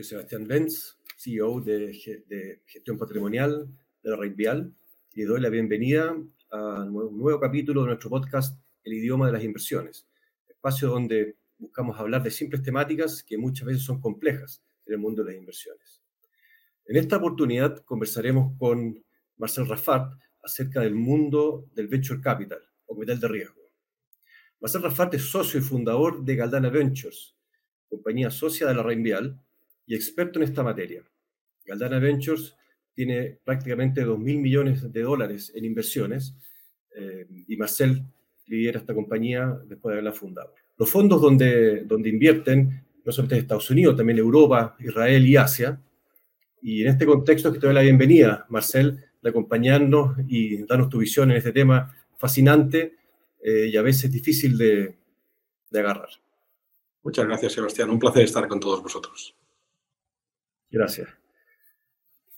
Soy Sebastián Benz, CEO de, Gestión Patrimonial de la Red Vial y doy la bienvenida a un nuevo capítulo de nuestro podcast El idioma de las inversiones, espacio donde buscamos hablar de simples temáticas que muchas veces son complejas en el mundo de las inversiones. En esta oportunidad conversaremos con Marcel Rafat acerca del mundo del venture capital o capital de riesgo. Marcel Rafat es socio y fundador de Galdana Ventures, compañía socia de la Vial y experto en esta materia. Galdana Ventures tiene prácticamente 2.000 millones de dólares en inversiones eh, y Marcel lidera esta compañía después de haberla fundado. Los fondos donde, donde invierten, no solamente en Estados Unidos, también Europa, Israel y Asia. Y en este contexto es que te doy la bienvenida, Marcel, de acompañarnos y darnos tu visión en este tema fascinante eh, y a veces difícil de, de agarrar. Muchas gracias, Sebastián. Un placer estar con todos vosotros. Gracias.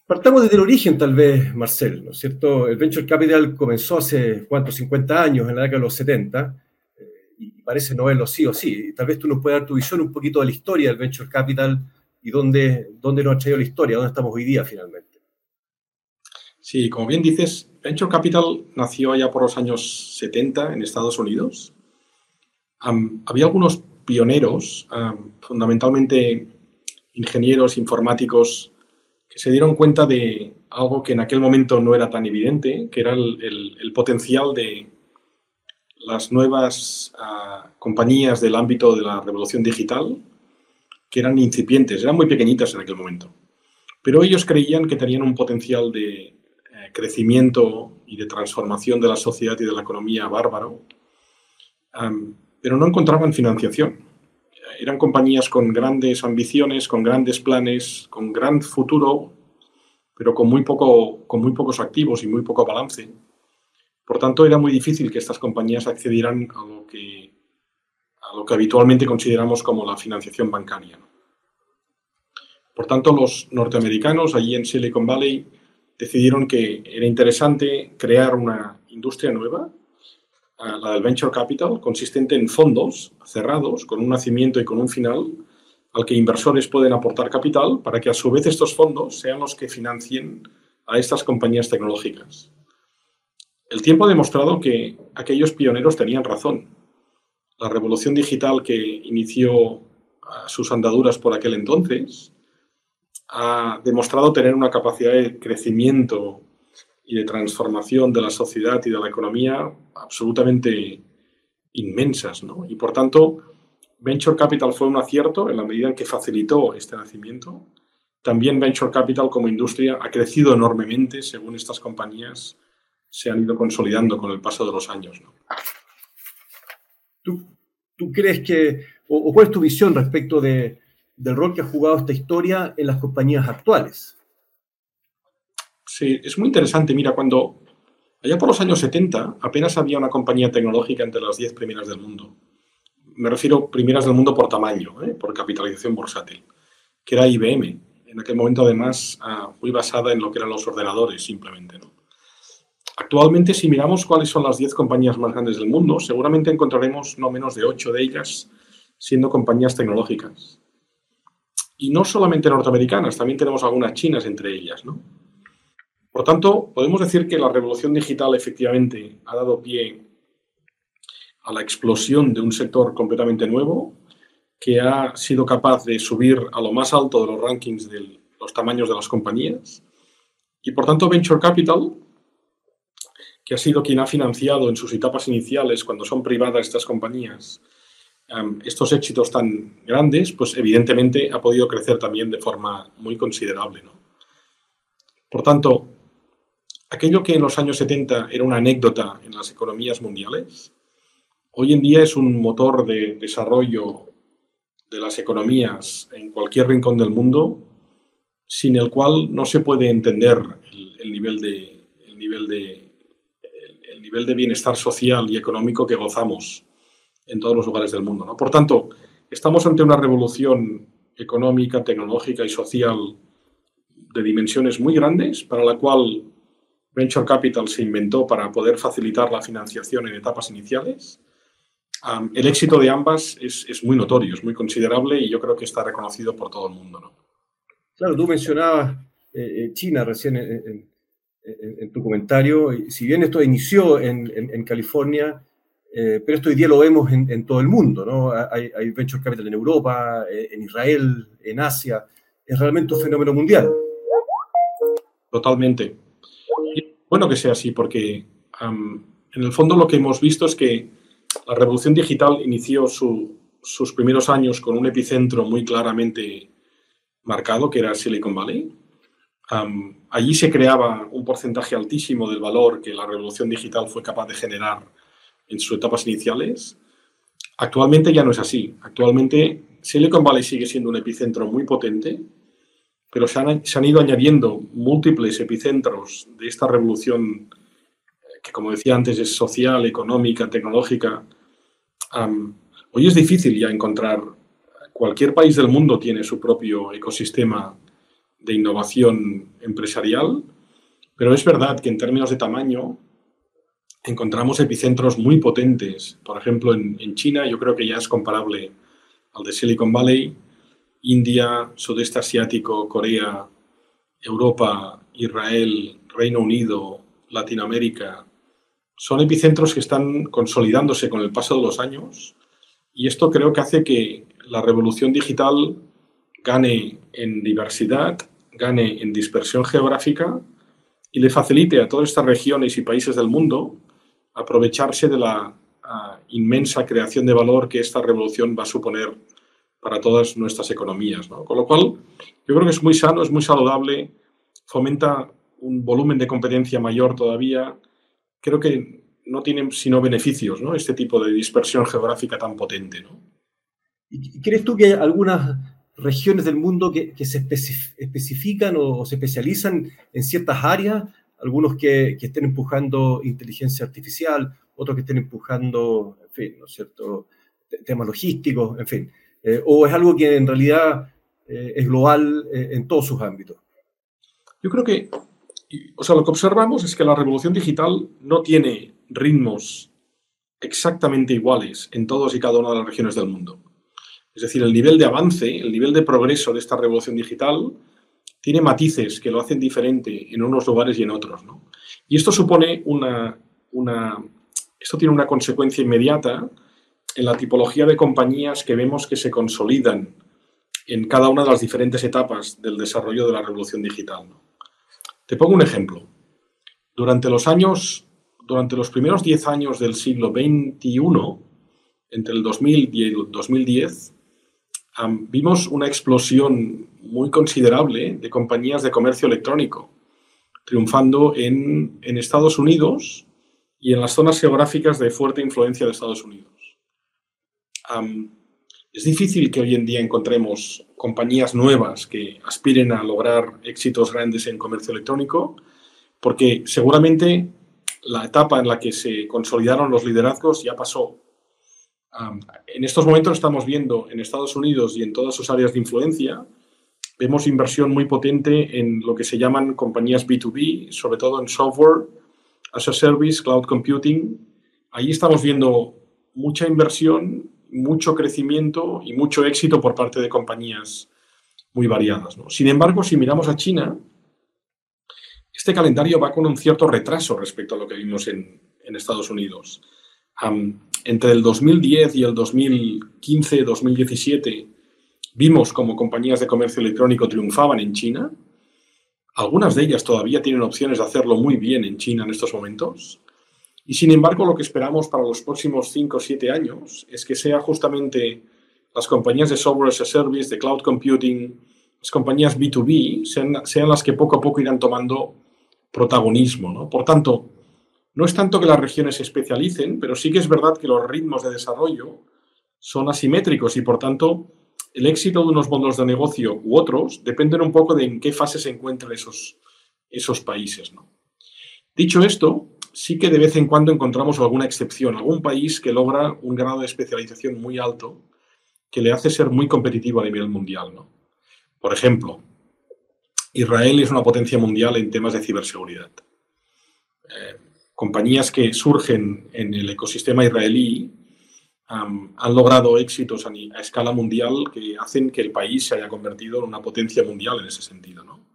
Partamos desde el origen, tal vez, Marcel, ¿no es cierto? El Venture Capital comenzó hace, ¿cuántos? 50 años, en la década de los 70, eh, y parece no verlo sí o sí. Tal vez tú nos puedas dar tu visión un poquito de la historia del Venture Capital y dónde, dónde nos ha traído la historia, dónde estamos hoy día finalmente. Sí, como bien dices, Venture Capital nació allá por los años 70 en Estados Unidos. había algunos pioneros, fundamentalmente ingenieros informáticos que se dieron cuenta de algo que en aquel momento no era tan evidente, que era el, potencial de las nuevas ah, compañías del ámbito de la revolución digital, que eran incipientes, eran muy pequeñitas en aquel momento. Pero ellos creían que tenían un potencial de eh, crecimiento y de transformación de la sociedad y de la economía bárbaro, pero no encontraban financiación eran compañías con grandes ambiciones, con grandes planes, con gran futuro, pero con muy, poco, con muy pocos activos y muy poco balance. Por tanto, era muy difícil que estas compañías accedieran a lo que, a lo que habitualmente consideramos como la financiación bancaria. Por tanto, los norteamericanos allí en Silicon Valley decidieron que era interesante crear una industria nueva la del Venture Capital, consistente en fondos cerrados, con un nacimiento y con un final, al que inversores pueden aportar capital para que a su vez estos fondos sean los que financien a estas compañías tecnológicas. El tiempo ha demostrado que aquellos pioneros tenían razón. La revolución digital que inició sus andaduras por aquel entonces ha demostrado tener una capacidad de crecimiento y de transformación de la sociedad y de la economía absolutamente inmensas. ¿no? Y por tanto, Venture Capital fue un acierto en la medida en que facilitó este nacimiento. También Venture Capital como industria ha crecido enormemente según estas compañías se han ido consolidando con el paso de los años. ¿Tú, ¿Tú, crees que, o, cuál es tu visión respecto de, del rol que ha jugado esta historia en las compañías actuales? Sí, es muy interesante. Mira, cuando allá por los años 70 apenas había una compañía tecnológica entre las 10 primeras del mundo. Me refiero primeras del mundo por tamaño, ¿eh? por capitalización bursátil, que era IBM. En aquel momento, además, ah, muy basada en lo que eran los ordenadores, simplemente. Actualmente, si miramos cuáles son las 10 compañías más grandes del mundo, seguramente encontraremos no menos de 8 de ellas siendo compañías tecnológicas. Y no solamente norteamericanas, también tenemos algunas chinas entre ellas, ¿no? Por tanto, podemos decir que la revolución digital efectivamente ha dado pie a la explosión de un sector completamente nuevo que ha sido capaz de subir a lo más alto de los rankings de los tamaños de las compañías. Y por tanto, Venture Capital, que ha sido quien ha financiado en sus etapas iniciales, cuando son privadas estas compañías, em, estos éxitos tan grandes, pues evidentemente ha podido crecer también de forma muy considerable. Por tanto, aquello que en los años 70 era una anécdota en las economías mundiales, hoy en día es un motor de desarrollo de las economías en cualquier rincón del mundo, sin el cual no se puede entender el, nivel, de, nivel, de, el, nivel de bienestar social y económico que gozamos en todos los lugares del mundo. Por tanto, estamos ante una revolución económica, tecnológica y social de dimensiones muy grandes, para la cual Venture Capital se inventó para poder facilitar la financiación en etapas iniciales. el éxito de ambas es, muy notorio, es muy considerable y yo creo que está reconocido por todo el mundo. Claro, tú mencionabas eh, China recién en, tu comentario. Si bien esto inició en, California, pero esto hoy día lo vemos en, todo el mundo, ¿no? Hay, hay venture capital en Europa, en Israel, en Asia. Es realmente un fenómeno mundial. Totalmente. Bueno que sea así, porque en el fondo lo que hemos visto es que la revolución digital inició sus primeros años con un epicentro muy claramente marcado, que era Silicon Valley. allí se creaba un porcentaje altísimo del valor que la revolución digital fue capaz de generar en sus etapas iniciales. Actualmente ya no es así. Actualmente Silicon Valley sigue siendo un epicentro muy potente, pero se han, se han ido añadiendo múltiples epicentros de esta revolución que como decía antes es social, económica, tecnológica, hoy es difícil ya encontrar, cualquier país del mundo tiene su propio ecosistema de innovación empresarial, pero es verdad que en términos de tamaño encontramos epicentros muy potentes. Por ejemplo, en China yo creo que ya es comparable al de Silicon Valley, India, Sudeste Asiático, Corea, Europa, Israel, Reino Unido, Latinoamérica, son epicentros que están consolidándose con el paso de los años y esto creo que hace que la revolución digital gane en diversidad, gane en dispersión geográfica y le facilite a todas estas regiones y países del mundo aprovecharse de la ah, inmensa creación de valor que esta revolución va a suponer para todas nuestras economías. Con lo cual, yo creo que es muy sano, es muy saludable, fomenta un volumen de competencia mayor todavía, creo que no tienen sino beneficios, ¿no? Este tipo de dispersión geográfica tan potente, ¿no? ¿Y crees tú que hay algunas regiones del mundo que, se especifican o, se especializan en ciertas áreas? Algunos que, estén empujando inteligencia artificial, otros que estén empujando, en fin, ¿no es cierto?, temas logísticos, en fin. Eh, ¿O es algo que en realidad eh, es global eh, en todos sus ámbitos? Yo creo que o sea, lo que observamos es que la revolución digital no tiene ritmos exactamente iguales en todos y cada una de las regiones del mundo. Es decir, el nivel de avance, el nivel de progreso de esta revolución digital tiene matices que lo hacen diferente en unos lugares y en otros. Y esto supone una, una, esto tiene una consecuencia inmediata en la tipología de compañías que vemos que se consolidan en cada una de las diferentes etapas del desarrollo de la revolución digital. Te pongo un ejemplo. Durante los años, durante los primeros 10 años del siglo XXI, entre el 2000 y el 2010, vimos una explosión muy considerable de compañías de comercio electrónico, triunfando en, Estados Unidos y en las zonas geográficas de fuerte influencia de Estados Unidos. Es difícil que hoy en día encontremos compañías nuevas que aspiren a lograr éxitos grandes en comercio electrónico, porque seguramente la etapa en la que se consolidaron los liderazgos ya pasó. en estos momentos estamos viendo en Estados Unidos y en todas sus áreas de influencia, vemos inversión muy potente en lo que se llaman compañías B2B, sobre todo en software, as a service, cloud computing. Ahí estamos viendo mucha inversión mucho crecimiento y mucho éxito por parte de compañías muy variadas. Sin embargo, si miramos a China, este calendario va con un cierto retraso respecto a lo que vimos en, Estados Unidos. entre el 2010 y el 2015-2017 vimos como compañías de comercio electrónico triunfaban en China. Algunas de ellas todavía tienen opciones de hacerlo muy bien en China en estos momentos. Y sin embargo, lo que esperamos para los próximos 5 o 7 años es que sea justamente las compañías de software as a service, de cloud computing, las compañías B2B, sean, las que poco a poco irán tomando protagonismo. ¿no? Por tanto, no es tanto que las regiones se especialicen, pero sí que es verdad que los ritmos de desarrollo son asimétricos y, por tanto, el éxito de unos modelos de negocio u otros dependen un poco de en qué fase se encuentran esos, esos países. ¿no? Dicho esto, sí que de vez en cuando encontramos alguna excepción, algún país que logra un grado de especialización muy alto que le hace ser muy competitivo a nivel mundial. ¿no? Por ejemplo, Israel es una potencia mundial en temas de ciberseguridad. Eh, compañías que surgen en el ecosistema israelí han logrado éxitos a, a, escala mundial que hacen que el país se haya convertido en una potencia mundial en ese sentido. ¿no?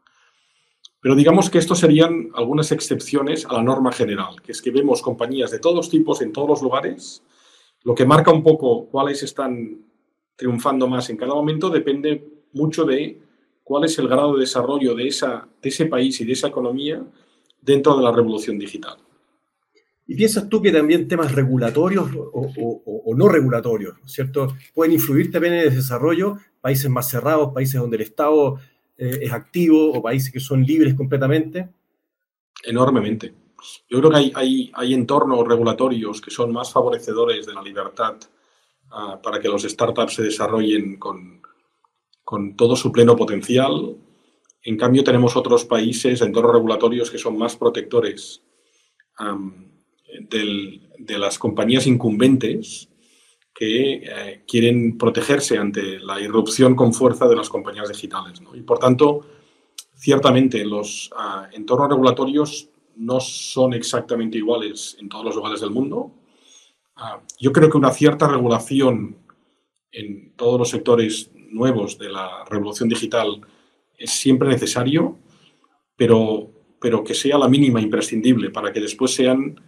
Pero digamos que estos serían algunas excepciones a la norma general, que es que vemos compañías de todos tipos en todos los lugares. Lo que marca un poco cuáles están triunfando más en cada momento depende mucho de cuál es el grado de desarrollo de, esa, de ese país y de esa economía dentro de la revolución digital. ¿Y piensas tú que también temas regulatorios o, no regulatorios, ¿cierto? Pueden influir también en el desarrollo, países más cerrados, países donde el Estado eh, es activo o países que son libres completamente? Enormemente. Yo creo que hay, hay, entornos regulatorios que son más favorecedores de la libertad uh, para que los startups se desarrollen con, con todo su pleno potencial. En cambio, tenemos otros países, entornos regulatorios que son más protectores del, de las compañías incumbentes que eh, quieren protegerse ante la irrupción con fuerza de las compañías digitales. Y por tanto, ciertamente los uh, entornos regulatorios no son exactamente iguales en todos los lugares del mundo. Uh, yo creo que una cierta regulación en todos los sectores nuevos de la revolución digital es siempre necesario, pero, pero que sea la mínima imprescindible para que después sean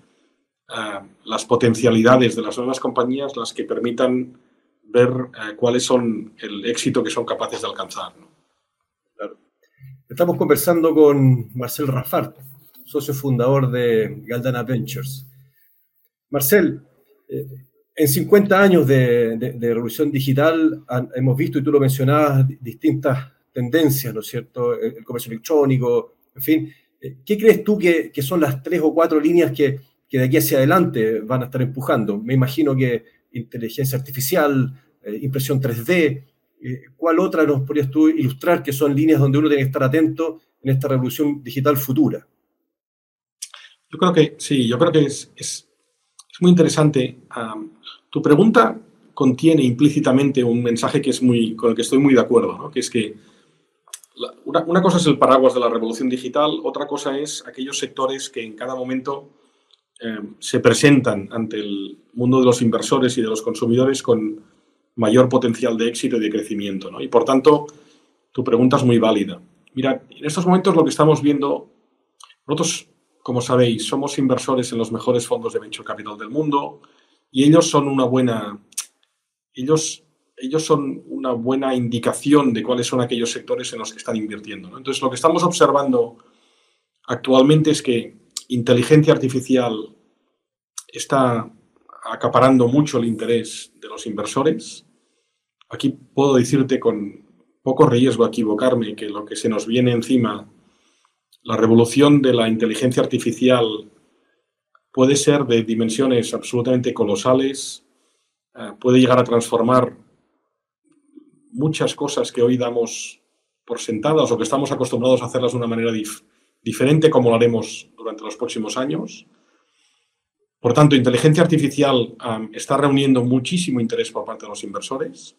eh, las potencialidades de las nuevas compañías las que permitan ver eh, cuáles son el éxito que son capaces de alcanzar. Estamos conversando con Marcel Rafart, socio fundador de Galdana Ventures. Marcel, eh, en 50 años de, revolución digital hemos visto, y tú lo mencionabas, distintas tendencias, ¿no es cierto? El, comercio electrónico, en fin. ¿Qué crees tú que, son las tres o cuatro líneas que, que de aquí hacia adelante van a estar empujando. Me imagino que inteligencia artificial, eh, impresión 3D, eh, ¿cuál otra nos podrías tú ilustrar que son líneas donde uno tiene que estar atento en esta revolución digital futura? Yo creo que sí, yo creo que es, es, muy interesante. tu pregunta contiene implícitamente un mensaje que es muy, con el que estoy muy de acuerdo, ¿no? que es que una, una, cosa es el paraguas de la revolución digital, otra cosa es aquellos sectores que en cada momento eh, se presentan ante el mundo de los inversores y de los consumidores con mayor potencial de éxito y de crecimiento. ¿no? Y por tanto, tu pregunta es muy válida. Mira, en estos momentos lo que estamos viendo, nosotros, como sabéis, somos inversores en los mejores fondos de venture capital del mundo y ellos son una buena, ellos, ellos son una buena indicación de cuáles son aquellos sectores en los que están invirtiendo. Entonces, lo que estamos observando actualmente es que inteligencia artificial está acaparando mucho el interés de los inversores. Aquí puedo decirte con poco riesgo a equivocarme que lo que se nos viene encima, la revolución de la inteligencia artificial puede ser de dimensiones absolutamente colosales, eh, puede llegar a transformar muchas cosas que hoy damos por sentadas o que estamos acostumbrados a hacerlas de una manera diferente como lo haremos durante los próximos años. Por tanto, inteligencia artificial está reuniendo muchísimo interés por parte de los inversores.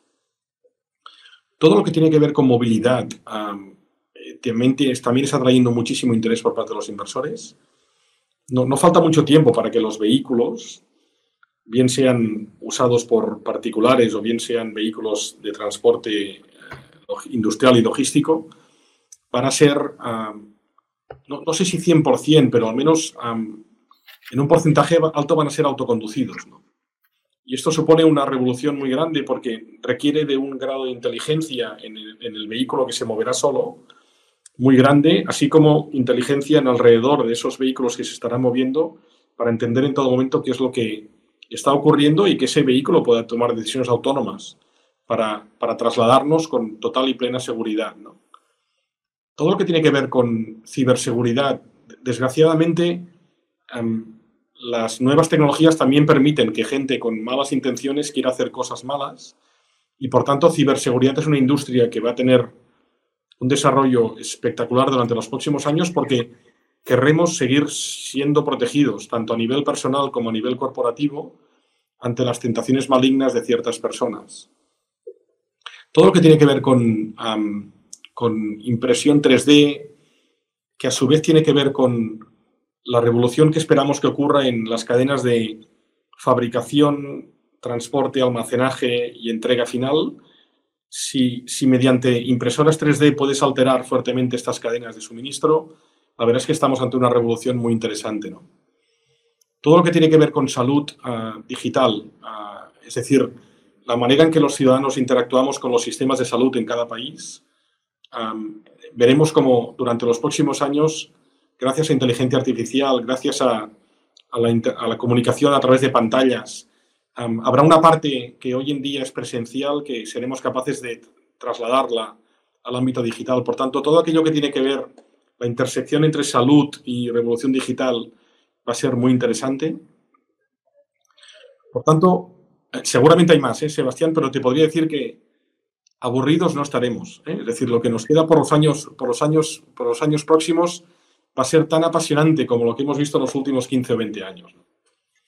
Todo lo que tiene que ver con movilidad eh, también, también, está trayendo muchísimo interés por parte de los inversores. No, no falta mucho tiempo para que los vehículos, bien sean usados por particulares o bien sean vehículos de transporte eh, industrial y logístico, van a ser no, sé si 100%, pero al menos en un porcentaje alto van a ser autoconducidos. Y esto supone una revolución muy grande porque requiere de un grado de inteligencia en el, vehículo que se moverá solo muy grande, así como inteligencia en alrededor de esos vehículos que se estarán moviendo para entender en todo momento qué es lo que está ocurriendo y que ese vehículo pueda tomar decisiones autónomas para, para trasladarnos con total y plena seguridad. ¿no? Todo lo que tiene que ver con ciberseguridad, desgraciadamente, em, las nuevas tecnologías también permiten que gente con malas intenciones quiera hacer cosas malas y, por tanto, ciberseguridad es una industria que va a tener un desarrollo espectacular durante los próximos años porque querremos seguir siendo protegidos, tanto a nivel personal como a nivel corporativo, ante las tentaciones malignas de ciertas personas. Todo lo que tiene que ver con con impresión 3D, que a su vez tiene que ver con la revolución que esperamos que ocurra en las cadenas de fabricación transporte, almacenaje y entrega final, si, si, mediante impresoras 3D puedes alterar fuertemente estas cadenas de suministro, la verdad es que estamos ante una revolución muy interesante. ¿no? Todo lo que tiene que ver con salud uh, digital, uh, es decir, la manera en que los ciudadanos interactuamos con los sistemas de salud en cada país, um, veremos cómo durante los próximos años, gracias a inteligencia artificial, gracias a, a, la, a la, comunicación a través de pantallas, um, habrá una parte que hoy en día es presencial que seremos capaces de trasladarla al ámbito digital. Por tanto, todo aquello que tiene que ver la intersección entre salud y revolución digital va a ser muy interesante. Por tanto, eh, seguramente hay más, ¿eh, Sebastián, pero te podría decir que aburridos no estaremos. ¿eh? Es decir, lo que nos queda por los años, por los años, por los años próximos va a ser tan apasionante como lo que hemos visto en los últimos 15 o 20 años.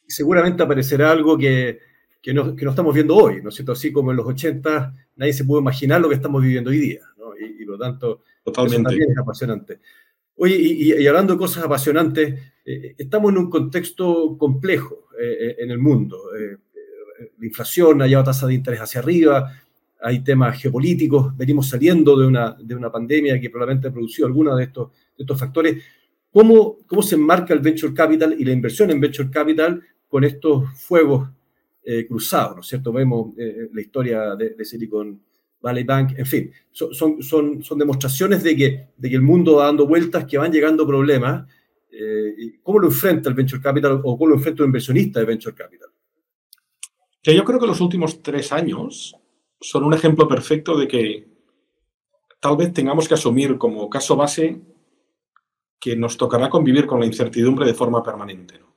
Seguramente aparecerá algo que, que, no, que no estamos viendo hoy, ¿no es cierto? Así como en los 80 nadie se pudo imaginar lo que estamos viviendo hoy día, ¿no? y, y, por lo tanto, Totalmente. eso también es apasionante. Oye, y, y, hablando de cosas apasionantes, eh, estamos en un contexto complejo eh, en el mundo. La inflación ha llevado tasa de interés hacia arriba, hay temas geopolíticos, venimos saliendo de una, de una pandemia que probablemente ha producido algunos de estos, de estos factores. ¿Cómo, ¿Cómo se enmarca el venture capital y la inversión en venture capital con estos fuegos eh, cruzados? ¿No es cierto? Vemos eh, la historia de, de, Silicon Valley Bank, en fin, son, son, son, son demostraciones de que, de que el mundo va dando vueltas, que van llegando problemas. Eh, ¿Cómo lo enfrenta el venture capital o cómo lo enfrenta un inversionista de venture capital? Yo creo que los últimos tres años son un ejemplo perfecto de que tal vez tengamos que asumir como caso base que nos tocará convivir con la incertidumbre de forma permanente. ¿no?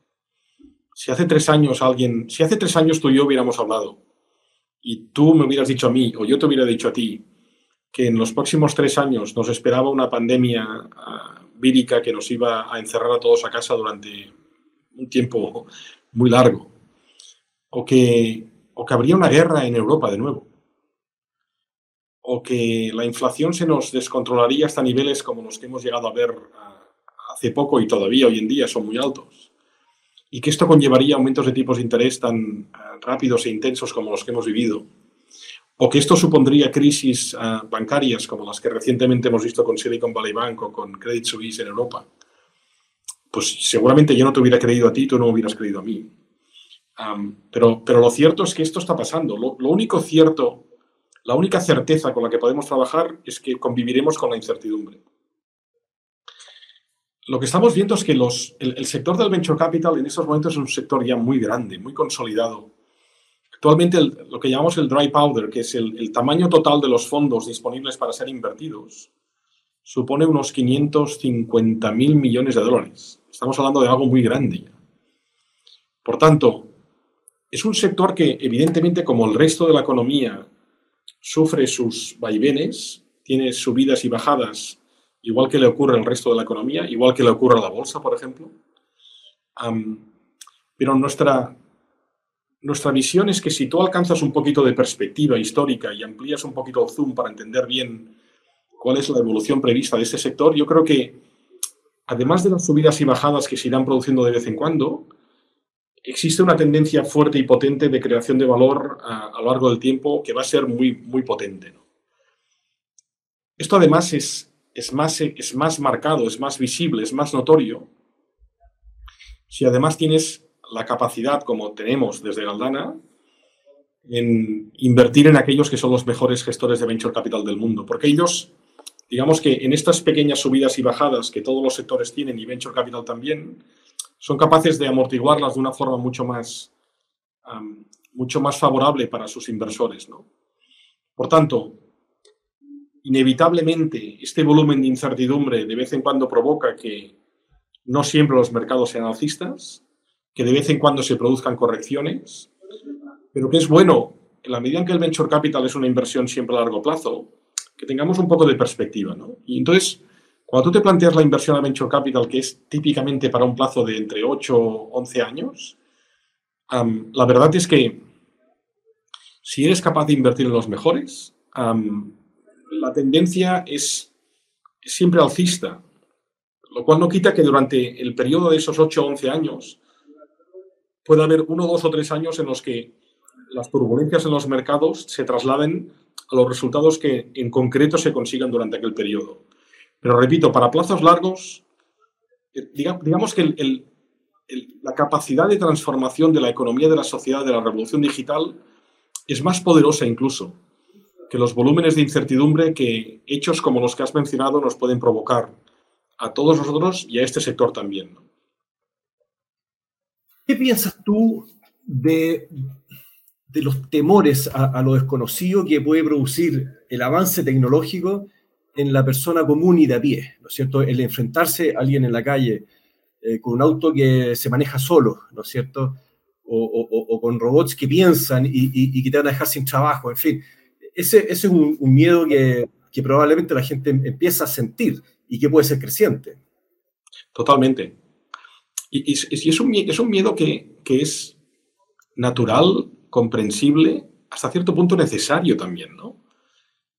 Si hace tres años alguien, si hace tres años tú y yo hubiéramos hablado y tú me hubieras dicho a mí o yo te hubiera dicho a ti que en los próximos tres años nos esperaba una pandemia uh, vírica que nos iba a encerrar a todos a casa durante un tiempo muy largo, o que, o que habría una guerra en Europa de nuevo, o que la inflación se nos descontrolaría hasta niveles como los que hemos llegado a ver hace poco y todavía hoy en día son muy altos, y que esto conllevaría aumentos de tipos de interés tan rápidos e intensos como los que hemos vivido, o que esto supondría crisis uh, bancarias como las que recientemente hemos visto con Silicon Valley Bank o con Credit Suisse en Europa, pues seguramente yo no te hubiera creído a ti, tú no hubieras creído a mí. Pero, pero lo cierto es que esto está pasando. Lo, lo, único cierto, la única certeza con la que podemos trabajar es que conviviremos con la incertidumbre. Lo que estamos viendo es que los, el, sector del venture capital en estos momentos es un sector ya muy grande, muy consolidado. Actualmente el, lo que llamamos el dry powder, que es el, el, tamaño total de los fondos disponibles para ser invertidos, supone unos 550 mil millones de dólares. Estamos hablando de algo muy grande. Por tanto, es un sector que, evidentemente, como el resto de la economía, sufre sus vaivenes, tiene subidas y bajadas, igual que le ocurre al resto de la economía, igual que le ocurre a la bolsa, por ejemplo. Pero nuestra, nuestra visión es que si tú alcanzas un poquito de perspectiva histórica y amplías un poquito el zoom para entender bien cuál es la evolución prevista de este sector, yo creo que, además de las subidas y bajadas que se irán produciendo de vez en cuando, existe una tendencia fuerte y potente de creación de valor a, a lo largo del tiempo que va a ser muy, muy potente. ¿no? Esto además es, es, más, es más marcado, es más visible, es más notorio. Si además tienes la capacidad, como tenemos desde Galdana, en invertir en aquellos que son los mejores gestores de venture capital del mundo, porque ellos, digamos que en estas pequeñas subidas y bajadas que todos los sectores tienen y venture capital también, son capaces de amortiguarlas de una forma mucho más, mucho más favorable para sus inversores. ¿no? Por tanto, inevitablemente este volumen de incertidumbre de vez en cuando provoca que no siempre los mercados sean alcistas, que de vez en cuando se produzcan correcciones, pero que es bueno, en la medida en que el venture capital es una inversión siempre a largo plazo, que tengamos un poco de perspectiva. ¿no? Y entonces, cuando tú te planteas la inversión a Venture Capital, que es típicamente para un plazo de entre 8 o 11 años, la verdad es que si eres capaz de invertir en los mejores, la tendencia es, es, siempre alcista, lo cual no quita que durante el periodo de esos 8 o 11 años pueda haber uno, dos o tres años en los que las turbulencias en los mercados se trasladen a los resultados que en concreto se consigan durante aquel periodo. Pero repito, para plazos largos, eh, digamos que la capacidad de transformación de la economía de la sociedad de la revolución digital es más poderosa incluso que los volúmenes de incertidumbre que hechos como los que has mencionado nos pueden provocar a todos nosotros y a este sector también. ¿Qué piensas tú de, de los temores a, lo desconocido que puede producir el avance tecnológico en la persona común y de a pie? ¿No es cierto? El enfrentarse a alguien en la calle eh, con un auto que se maneja solo, ¿no es cierto? O, con robots que piensan y, que te van a dejar sin trabajo, en fin. Ese, es un, miedo que, que probablemente la gente empieza a sentir y que puede ser creciente. Totalmente. Y, es, un, es, un, miedo que, es natural, comprensible, hasta cierto punto necesario también, ¿no?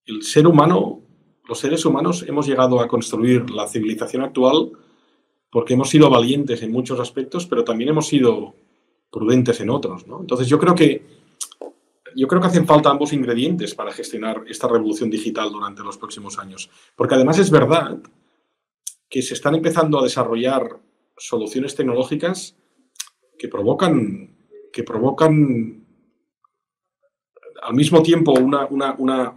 El ser humano, los seres humanos hemos llegado a construir la civilización actual porque hemos sido valientes en muchos aspectos, pero también hemos sido prudentes en otros, ¿no? Entonces yo creo que yo creo que hacen falta ambos ingredientes para gestionar esta revolución digital durante los próximos años. Porque además es verdad que se están empezando a desarrollar soluciones tecnológicas que provocan, que provocan al mismo tiempo una, una,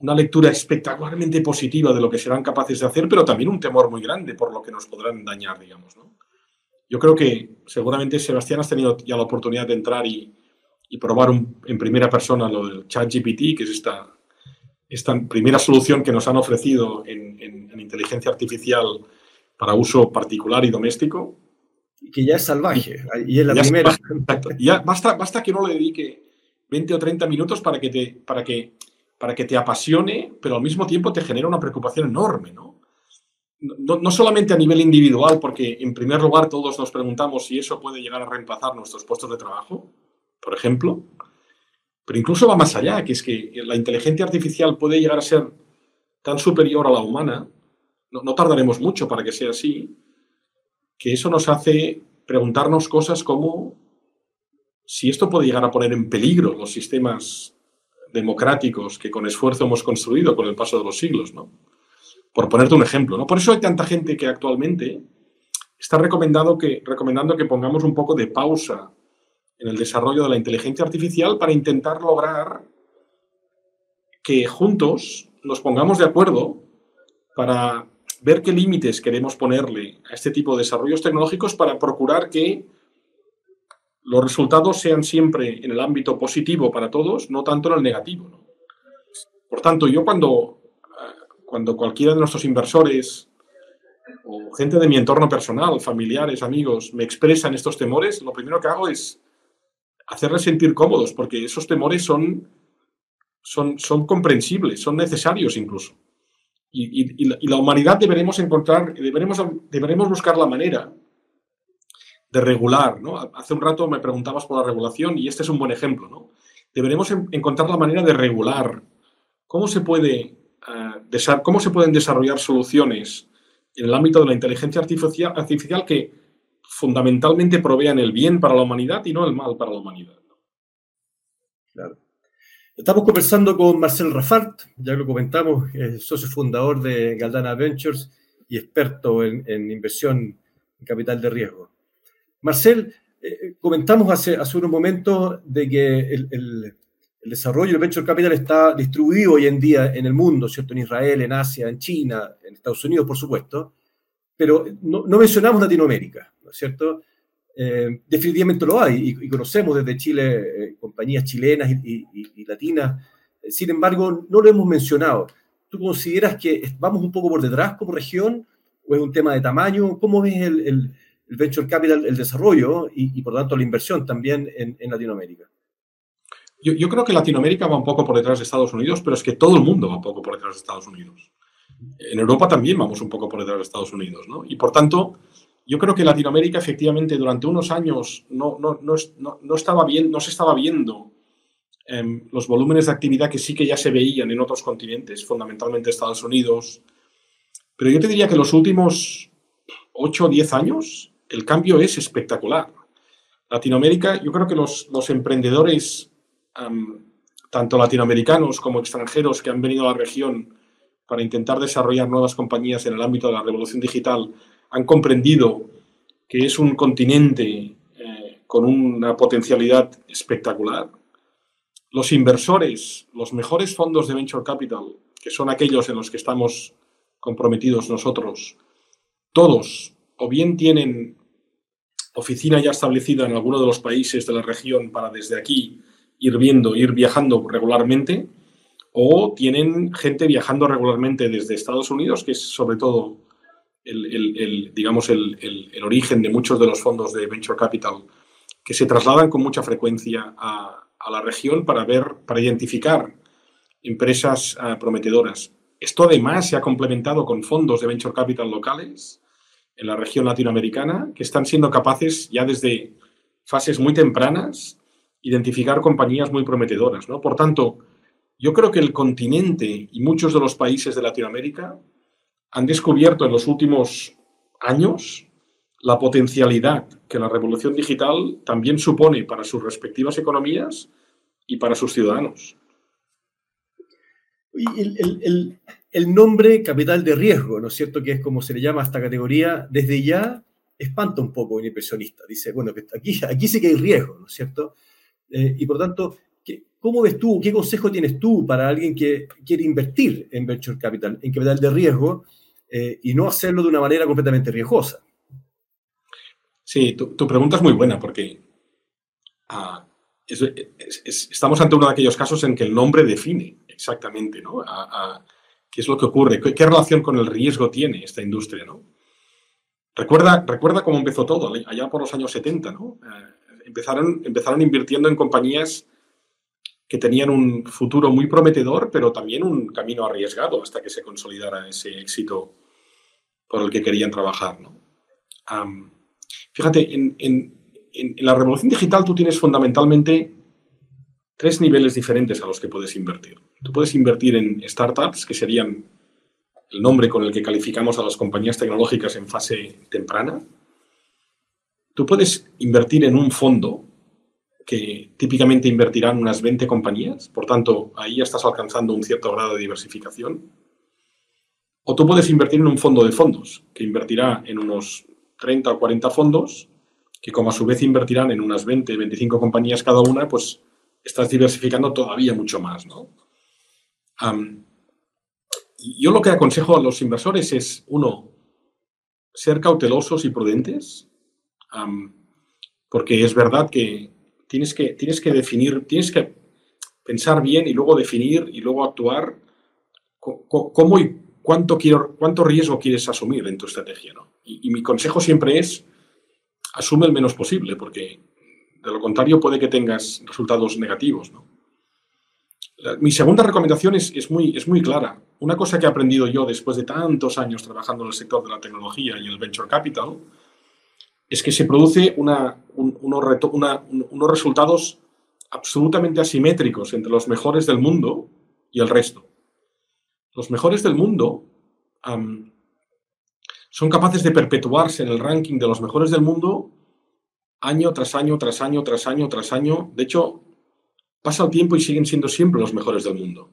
lectura espectacularmente positiva de lo que serán capaces de hacer, pero también un temor muy grande por lo que nos podrán dañar, digamos. Yo creo que seguramente, Sebastián, has tenido ya la oportunidad de entrar y, probar en primera persona lo del ChatGPT, que es esta, esta primera solución que nos han ofrecido en, en inteligencia artificial para uso particular y doméstico. Que ya es salvaje, y es la primera. Ya basta, basta que uno le dedique 20 o 30 minutos para que, te, para, que, para que te apasione, pero al mismo tiempo te genera una preocupación enorme, ¿no? No, no solamente a nivel individual, porque en primer lugar todos nos preguntamos si eso puede llegar a reemplazar nuestros puestos de trabajo, por ejemplo, pero incluso va más allá, que es que la inteligencia artificial puede llegar a ser tan superior a la humana no, tardaremos mucho para que sea así, que eso nos hace preguntarnos cosas como si esto puede llegar a poner en peligro los sistemas democráticos que con esfuerzo hemos construido con el paso de los siglos, ¿no? Por ponerte un ejemplo, ¿no? Por eso hay tanta gente que actualmente está recomendado que, recomendando que pongamos un poco de pausa en el desarrollo de la inteligencia artificial para intentar lograr que juntos nos pongamos de acuerdo para ver qué límites queremos ponerle a este tipo de desarrollos tecnológicos para procurar que los resultados sean siempre en el ámbito positivo para todos, no tanto en el negativo. Por tanto, yo cuando, cuando cualquiera de nuestros inversores o gente de mi entorno personal, familiares, amigos, me expresan estos temores, lo primero que hago es hacerles sentir cómodos, porque esos temores son, son, son comprensibles, son necesarios incluso y, la, humanidad deberemos encontrar, deberemos, deberemos buscar la manera de regular, ¿no? Hace un rato me preguntabas por la regulación y este es un buen ejemplo, ¿no? Deberemos encontrar la manera de regular cómo se puede, uh, cómo se pueden desarrollar soluciones en el ámbito de la inteligencia artificial, que fundamentalmente provean el bien para la humanidad y no el mal para la humanidad. Estamos conversando con Marcel Rafart, ya lo comentamos, socio fundador de Galdana Ventures y experto en, inversión en capital de riesgo. Marcel, eh, comentamos hace, hace unos momentos de que el, desarrollo del venture capital está distribuido hoy en día en el mundo, ¿cierto? En Israel, en Asia, en China, en Estados Unidos, por supuesto, pero no, no mencionamos Latinoamérica, ¿no es cierto? Eh, definitivamente lo hay y, conocemos desde Chile eh, compañías chilenas y, latinas. Sin embargo, no lo hemos mencionado. ¿Tú consideras que vamos un poco por detrás como región o es un tema de tamaño? ¿Cómo ves el, venture capital, el desarrollo y, por tanto la inversión también en, Latinoamérica? Yo, creo que Latinoamérica va un poco por detrás de Estados Unidos, pero es que todo el mundo va un poco por detrás de Estados Unidos. En Europa también vamos un poco por detrás de Estados Unidos, ¿no? Y por tanto, yo creo que Latinoamérica efectivamente durante unos años no, no, no, estaba bien, no se estaba viendo em, los volúmenes de actividad que sí que ya se veían en otros continentes, fundamentalmente Estados Unidos. Pero yo te diría que los últimos 8 o 10 años el cambio es espectacular. Latinoamérica, yo creo que los, emprendedores tanto latinoamericanos como extranjeros que han venido a la región para intentar desarrollar nuevas compañías en el ámbito de la revolución digital, han comprendido que es un continente eh, con una potencialidad espectacular. Los inversores, los mejores fondos de venture capital, que son aquellos en los que estamos comprometidos nosotros, todos o bien tienen oficina ya establecida en alguno de los países de la región para desde aquí ir viendo, ir viajando regularmente, o tienen gente viajando regularmente desde Estados Unidos, que es sobre todo el, digamos, el, origen de muchos de los fondos de Venture Capital, que se trasladan con mucha frecuencia a, la región para ver, para identificar empresas ah, prometedoras. Esto además se ha complementado con fondos de Venture Capital locales en la región latinoamericana que están siendo capaces ya desde fases muy tempranas identificar compañías muy prometedoras. ¿no? Por tanto, yo creo que el continente y muchos de los países de Latinoamérica han descubierto en los últimos años la potencialidad que la revolución digital también supone para sus respectivas economías y para sus ciudadanos. El, nombre capital de riesgo, ¿no es cierto? Que es como se le llama a esta categoría, desde ya espanta un poco a un inversionista. Dice, bueno, que aquí, aquí sí que hay riesgo, ¿no es cierto? Eh, y por tanto, ¿cómo ves tú, qué consejo tienes tú para alguien que quiere invertir en venture capital, en capital de riesgo, eh, y no hacerlo de una manera completamente riesgosa? Sí, tu, pregunta es muy buena porque ah, estamos ante uno de aquellos casos en que el nombre define exactamente ¿no? qué es lo que ocurre, qué, relación con el riesgo tiene esta industria. ¿no? Recuerda, recuerda cómo empezó todo, allá por los años 70. ¿no? Eh, empezaron, empezaron invirtiendo en compañías que tenían un futuro muy prometedor, pero también un camino arriesgado hasta que se consolidara ese éxito por el que querían trabajar. ¿no? fíjate, en, la revolución digital tú tienes fundamentalmente tres niveles diferentes a los que puedes invertir. Tú puedes invertir en startups, que serían el nombre con el que calificamos a las compañías tecnológicas en fase temprana. Tú puedes invertir en un fondo que típicamente invertirán unas 20 compañías, por tanto, ahí ya estás alcanzando un cierto grado de diversificación. O tú puedes invertir en un fondo de fondos, que invertirá en unos 30 o 40 fondos, que como a su vez invertirán en unas 20, 25 compañías cada una, pues estás diversificando todavía mucho más, ¿no? yo lo que aconsejo a los inversores es, uno, ser cautelosos y prudentes, porque es verdad que tienes, que tienes que definir, tienes que pensar bien y luego definir y luego actuar cómo y cuánto, quiero, cuánto riesgo quieres asumir en tu estrategia. ¿no? Y, mi consejo siempre es, asume el menos posible, porque de lo contrario puede que tengas resultados negativos. ¿no? mi segunda recomendación es, es, muy, es muy clara. Una cosa que he aprendido yo después de tantos años trabajando en el sector de la tecnología y el venture capital es que se produce una, unos resultados absolutamente asimétricos entre los mejores del mundo y el resto los mejores del mundo son capaces de perpetuarse en el ranking de los mejores del mundo año tras año, tras año, tras año, tras año. De hecho, pasa el tiempo y siguen siendo siempre los mejores del mundo.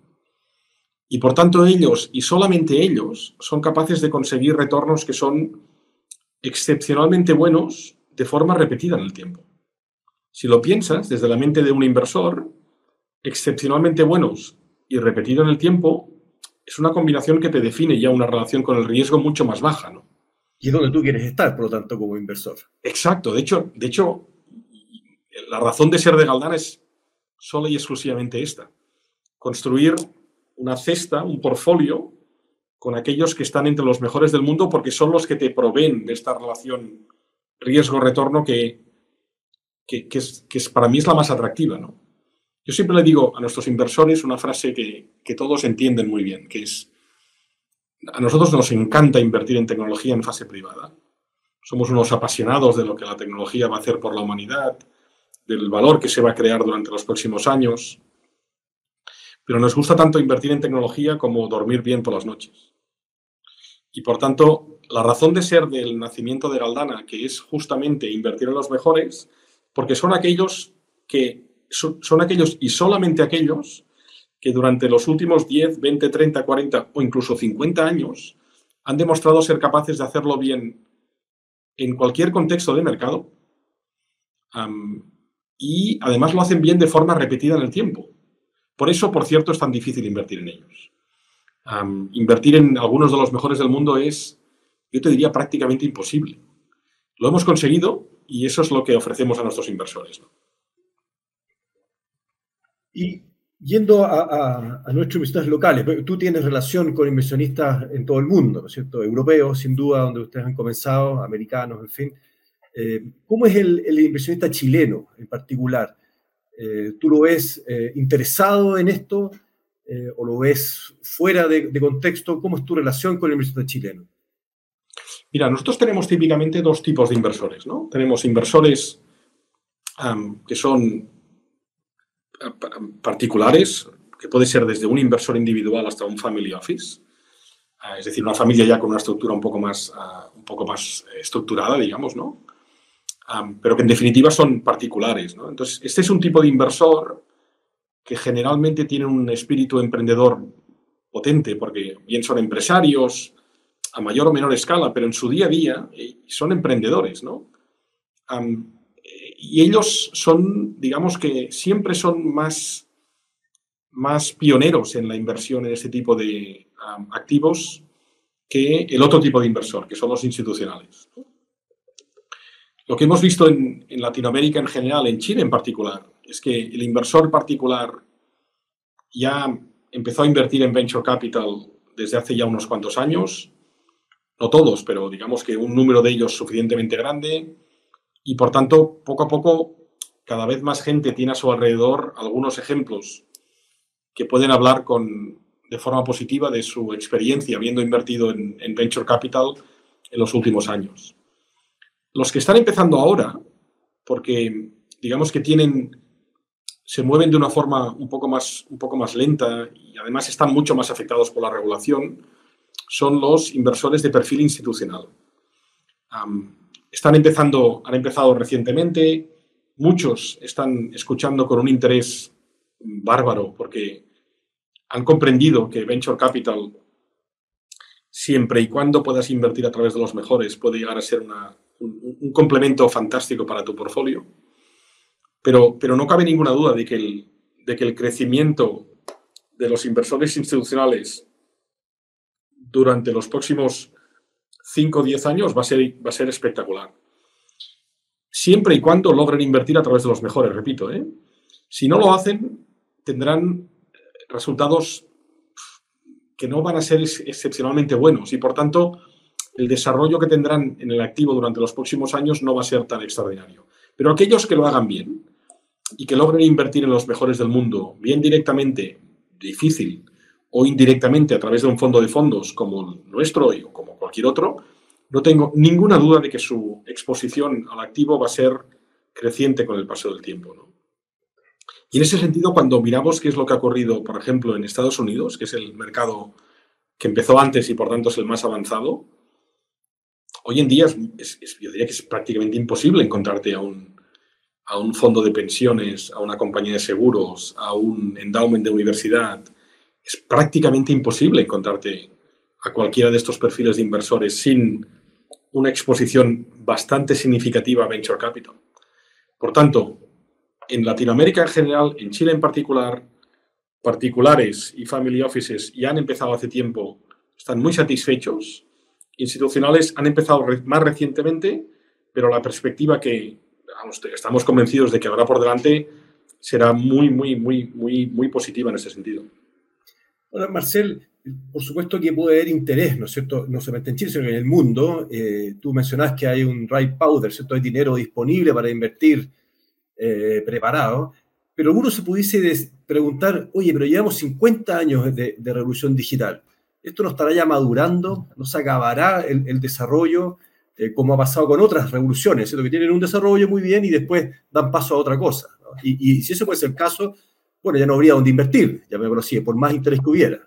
Y por tanto ellos, y solamente ellos, son capaces de conseguir retornos que son excepcionalmente buenos de forma repetida en el tiempo. Si lo piensas desde la mente de un inversor, excepcionalmente buenos y repetido en el tiempo es una combinación que te define ya una relación con el riesgo mucho más baja, ¿no? Y es donde tú quieres estar, por lo tanto, como inversor. Exacto. De hecho, de hecho la razón de ser de Galdán es solo y exclusivamente esta. Construir una cesta, un portfolio, con aquellos que están entre los mejores del mundo porque son los que te proveen de esta relación riesgo-retorno que, que, es, que es, para mí es la más atractiva, ¿no? Yo siempre le digo a nuestros inversores una frase que, todos entienden muy bien, que es, a nosotros nos encanta invertir en tecnología en fase privada. Somos unos apasionados de lo que la tecnología va a hacer por la humanidad, del valor que se va a crear durante los próximos años. Pero nos gusta tanto invertir en tecnología como dormir bien por las noches. Y por tanto, la razón de ser del nacimiento de Galdana, que es justamente invertir en los mejores, porque son aquellos que son, aquellos y solamente aquellos que durante los últimos 10, 20, 30, 40 o incluso 50 años han demostrado ser capaces de hacerlo bien en cualquier contexto de mercado y además lo hacen bien de forma repetida en el tiempo. Por eso, por cierto, es tan difícil invertir en ellos. invertir en algunos de los mejores del mundo es, yo te diría, prácticamente imposible. Lo hemos conseguido y eso es lo que ofrecemos a nuestros inversores. Y yendo a, nuestros inversores locales, tú tienes relación con inversionistas en todo el mundo, ¿no es cierto? Europeos, sin duda, donde ustedes han comenzado, americanos, en fin. Eh, ¿Cómo es el, inversionista chileno en particular? Eh, ¿Tú lo ves eh, interesado en esto o lo ves fuera de, contexto? ¿Cómo es tu relación con el inversionista chileno? Mira, nosotros tenemos típicamente dos tipos de inversores, ¿no? Tenemos inversores que son particulares, que puede ser desde un inversor individual hasta un family office, ah, es decir, una familia ya con una estructura un poco más, ah, un poco más estructurada, digamos, ¿no? pero que en definitiva son particulares, ¿no? Entonces, este es un tipo de inversor que generalmente tiene un espíritu emprendedor potente, porque bien son empresarios a mayor o menor escala, pero en su día a día eh, son emprendedores, ¿no? Y ellos son, digamos que siempre son más, más pioneros en la inversión en este tipo de activos que el otro tipo de inversor, que son los institucionales. Lo que hemos visto en, en, Latinoamérica en general, en Chile en particular, es que el inversor particular ya empezó a invertir en venture capital desde hace ya unos cuantos años, no todos, pero digamos que un número de ellos suficientemente grande, y por tanto, poco a poco, cada vez más gente tiene a su alrededor algunos ejemplos que pueden hablar con, de forma positiva de su experiencia habiendo invertido en, venture capital en los últimos años. Los que están empezando ahora, porque digamos que tienen, se mueven de una forma un poco más, un poco más lenta y además están mucho más afectados por la regulación, son los inversores de perfil institucional están empezando, han empezado recientemente, muchos están escuchando con un interés bárbaro porque han comprendido que Venture Capital, siempre y cuando puedas invertir a través de los mejores, puede llegar a ser un, complemento fantástico para tu portfolio. Pero, pero no cabe ninguna duda de que, el, de que el crecimiento de los inversores institucionales durante los próximos 5 o 10 años va a, ser, va a ser espectacular. Siempre y cuando logren invertir a través de los mejores, repito. ¿eh? Si no lo hacen, tendrán resultados que no van a ser excepcionalmente buenos y por tanto el desarrollo que tendrán en el activo durante los próximos años no va a ser tan extraordinario. Pero aquellos que lo hagan bien y que logren invertir en los mejores del mundo, bien directamente, difícil, o indirectamente a través de un fondo de fondos como el nuestro o como cualquier otro, no tengo ninguna duda de que su exposición al activo va a ser creciente con el paso del tiempo. Y en ese sentido, cuando miramos qué es lo que ha ocurrido, por ejemplo, en Estados Unidos, que es el mercado que empezó antes y por tanto es el más avanzado, hoy en día es, yo diría que es prácticamente imposible encontrarte a un, a un fondo de pensiones, a una compañía de seguros, a un endowment de universidad, es prácticamente imposible encontrarte a cualquiera de estos perfiles de inversores sin una exposición bastante significativa a venture capital. Por tanto, en Latinoamérica en general, en Chile en particular, particulares y family offices ya han empezado hace tiempo, están muy satisfechos. Institucionales han empezado más recientemente, pero la perspectiva que estamos convencidos de que habrá por delante será muy, muy, muy, muy, muy positiva en ese sentido. Ahora, Marcel, por supuesto que puede haber interés, ¿no es cierto? No solamente en Chile, en el mundo. Eh, tú mencionas que hay un dry powder, ¿cierto? Hay dinero disponible para invertir eh, preparado. Pero uno se pudiese preguntar, oye, pero llevamos 50 años de, revolución digital. ¿Esto no estará ya madurando? ¿No se acabará el, desarrollo? Eh, como ha pasado con otras revoluciones, ¿cierto? Que tienen un desarrollo muy bien y después dan paso a otra cosa. Y, y si ese puede el caso, bueno, ya no habría dónde invertir, ya me así, por más interés que hubiera.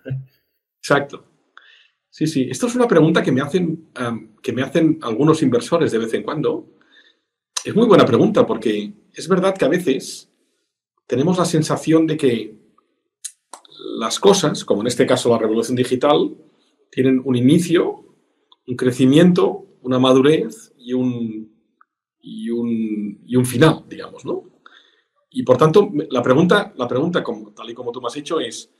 Exacto. Sí, sí. Esto es una pregunta que me hacen, que me hacen algunos inversores de vez en cuando. Es muy buena pregunta porque es verdad que a veces tenemos la sensación de que las cosas, como en este caso la revolución digital, tienen un inicio, un crecimiento, una madurez y un, y un, y un final, digamos, ¿no? Y por tanto, la pregunta, la pregunta tal y como tú me has hecho, es,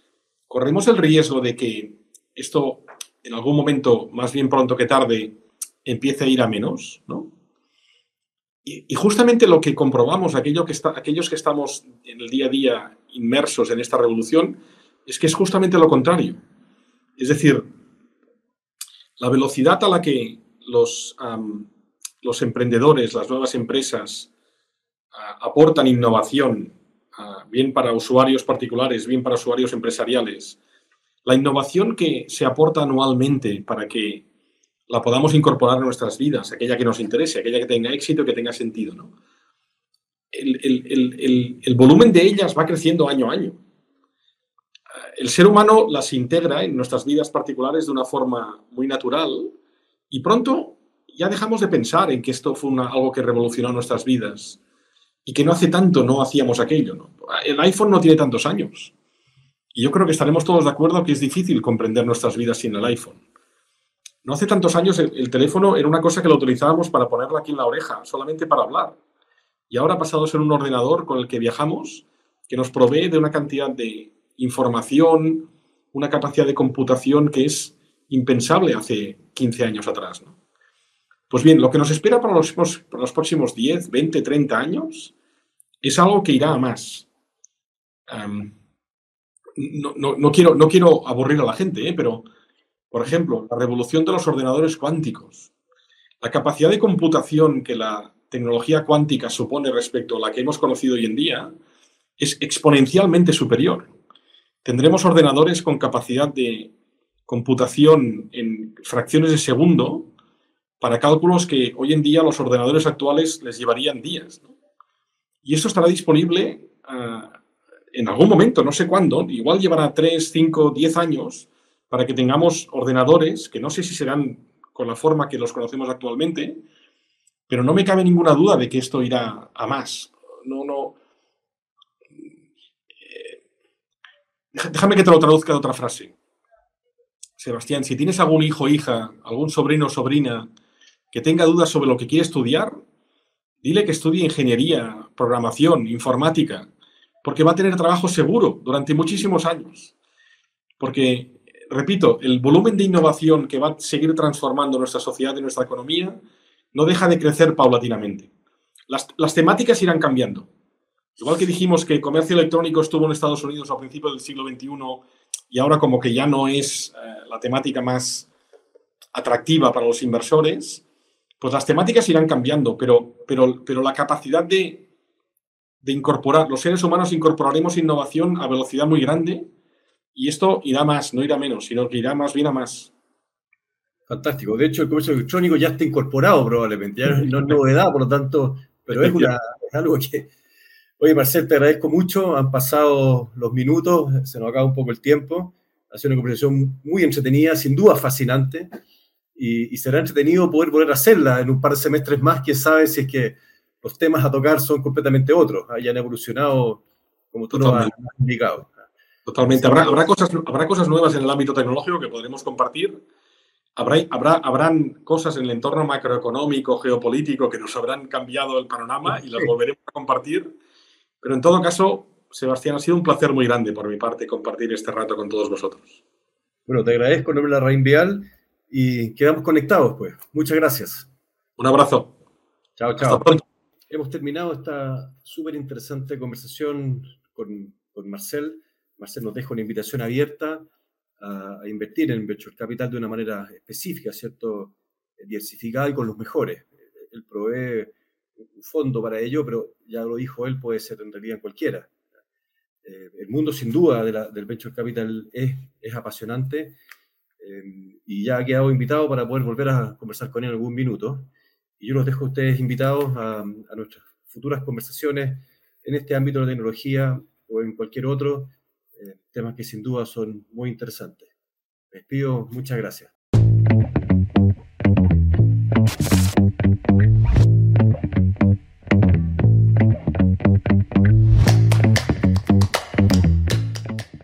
¿corremos el riesgo de que esto en algún momento, más bien pronto que tarde, empiece a ir a menos? ¿no? Y, justamente lo que comprobamos, que aquellos que estamos en el día a día inmersos en esta revolución, es que es justamente lo contrario. Es decir, la velocidad a la que los, los emprendedores, las nuevas empresas, aportan innovación, bien para usuarios particulares, bien para usuarios empresariales, la innovación que se aporta anualmente para que la podamos incorporar a nuestras vidas, aquella que nos interese, aquella que tenga éxito, que tenga sentido. ¿no? El, volumen de ellas va creciendo año a año. El ser humano las integra en nuestras vidas particulares de una forma muy natural y pronto ya dejamos de pensar en que esto fue algo que revolucionó nuestras vidas y que no hace tanto no hacíamos aquello. El iPhone no tiene tantos años. Y yo creo que estaremos todos de acuerdo que es difícil comprender nuestras vidas sin el iPhone. No hace tantos años el, teléfono era una cosa que lo utilizábamos para ponerlo aquí en la oreja, solamente para hablar. Y ahora ha pasado a ser un ordenador con el que viajamos, que nos provee de una cantidad de información, una capacidad de computación que es impensable hace 15 años atrás. Pues bien, lo que nos espera para los, próximos 10, 20, 30 años es algo que irá a más. no, quiero, no quiero aburrir a la gente, ¿eh? pero, por ejemplo, la revolución de los ordenadores cuánticos, la capacidad de computación que la tecnología cuántica supone respecto a la que hemos conocido hoy en día es exponencialmente superior. Tendremos ordenadores con capacidad de computación en fracciones de segundo para cálculos que hoy en día los ordenadores actuales les llevarían días. Y eso estará disponible ah, en algún momento, no sé cuándo, igual llevará 3, 5, 10 años para que tengamos ordenadores que no sé si serán con la forma que los conocemos actualmente, pero no me cabe ninguna duda de que esto irá a más. No, no. Eh, déjame que te lo traduzca de otra frase. Sebastián, si tienes algún hijo hija, algún sobrino sobrina que tenga dudas sobre lo que quiere estudiar, dile que estudie ingeniería, programación, informática, porque va a tener trabajo seguro durante muchísimos años. Porque, repito, el volumen de innovación que va a seguir transformando nuestra sociedad y nuestra economía no deja de crecer paulatinamente. Las, temáticas irán cambiando. Igual que dijimos que el comercio electrónico estuvo en Estados Unidos a principios del siglo XXI y ahora como que ya no es eh, la temática más atractiva para los inversores, pues las temáticas irán cambiando, pero, pero, pero la capacidad de, incorporar, los seres humanos incorporaremos innovación a velocidad muy grande y esto irá más, no irá menos, sino que irá más bien a más. Fantástico. De hecho, el comercio electrónico ya está incorporado probablemente, ya no es novedad, por lo tanto, pero es, algo que... Oye, Marcel, te agradezco mucho. Han pasado los minutos, se nos acaba un poco el tiempo. Ha sido una conversación muy entretenida, sin duda fascinante y, será entretenido poder volver a hacerla en un par de semestres más, quién sabe si es que los temas a tocar son completamente otros, hayan evolucionado como tú nos has indicado. Totalmente. Habrá, habrá, cosas, habrá cosas nuevas en el ámbito tecnológico que podremos compartir. Habrá, habrá, habrán cosas en el entorno macroeconómico, geopolítico, que nos habrán cambiado el panorama y las volveremos a compartir. Pero en todo caso, Sebastián, ha sido un placer muy grande por mi parte compartir este rato con todos vosotros. Bueno, te agradezco en nombre de la Rein Vial y quedamos conectados, pues. Muchas gracias. Un abrazo. Chao, chao. Hasta pronto. Hemos terminado esta súper interesante conversación con, con, Marcel. Marcel nos deja una invitación abierta a, invertir en Venture Capital de una manera específica, ¿cierto? Diversificada y con los mejores. Él provee un fondo para ello, pero ya lo dijo él, puede ser en realidad en cualquiera. Eh, el mundo sin duda del Venture Capital es, es apasionante Em, y ya ha quedado invitado para poder volver a conversar con él en algún minuto. Y yo los dejo a ustedes invitados a, nuestras futuras conversaciones en este ámbito de la tecnología o en cualquier otro, eh, temas que sin duda son muy interesantes. Les pido muchas gracias.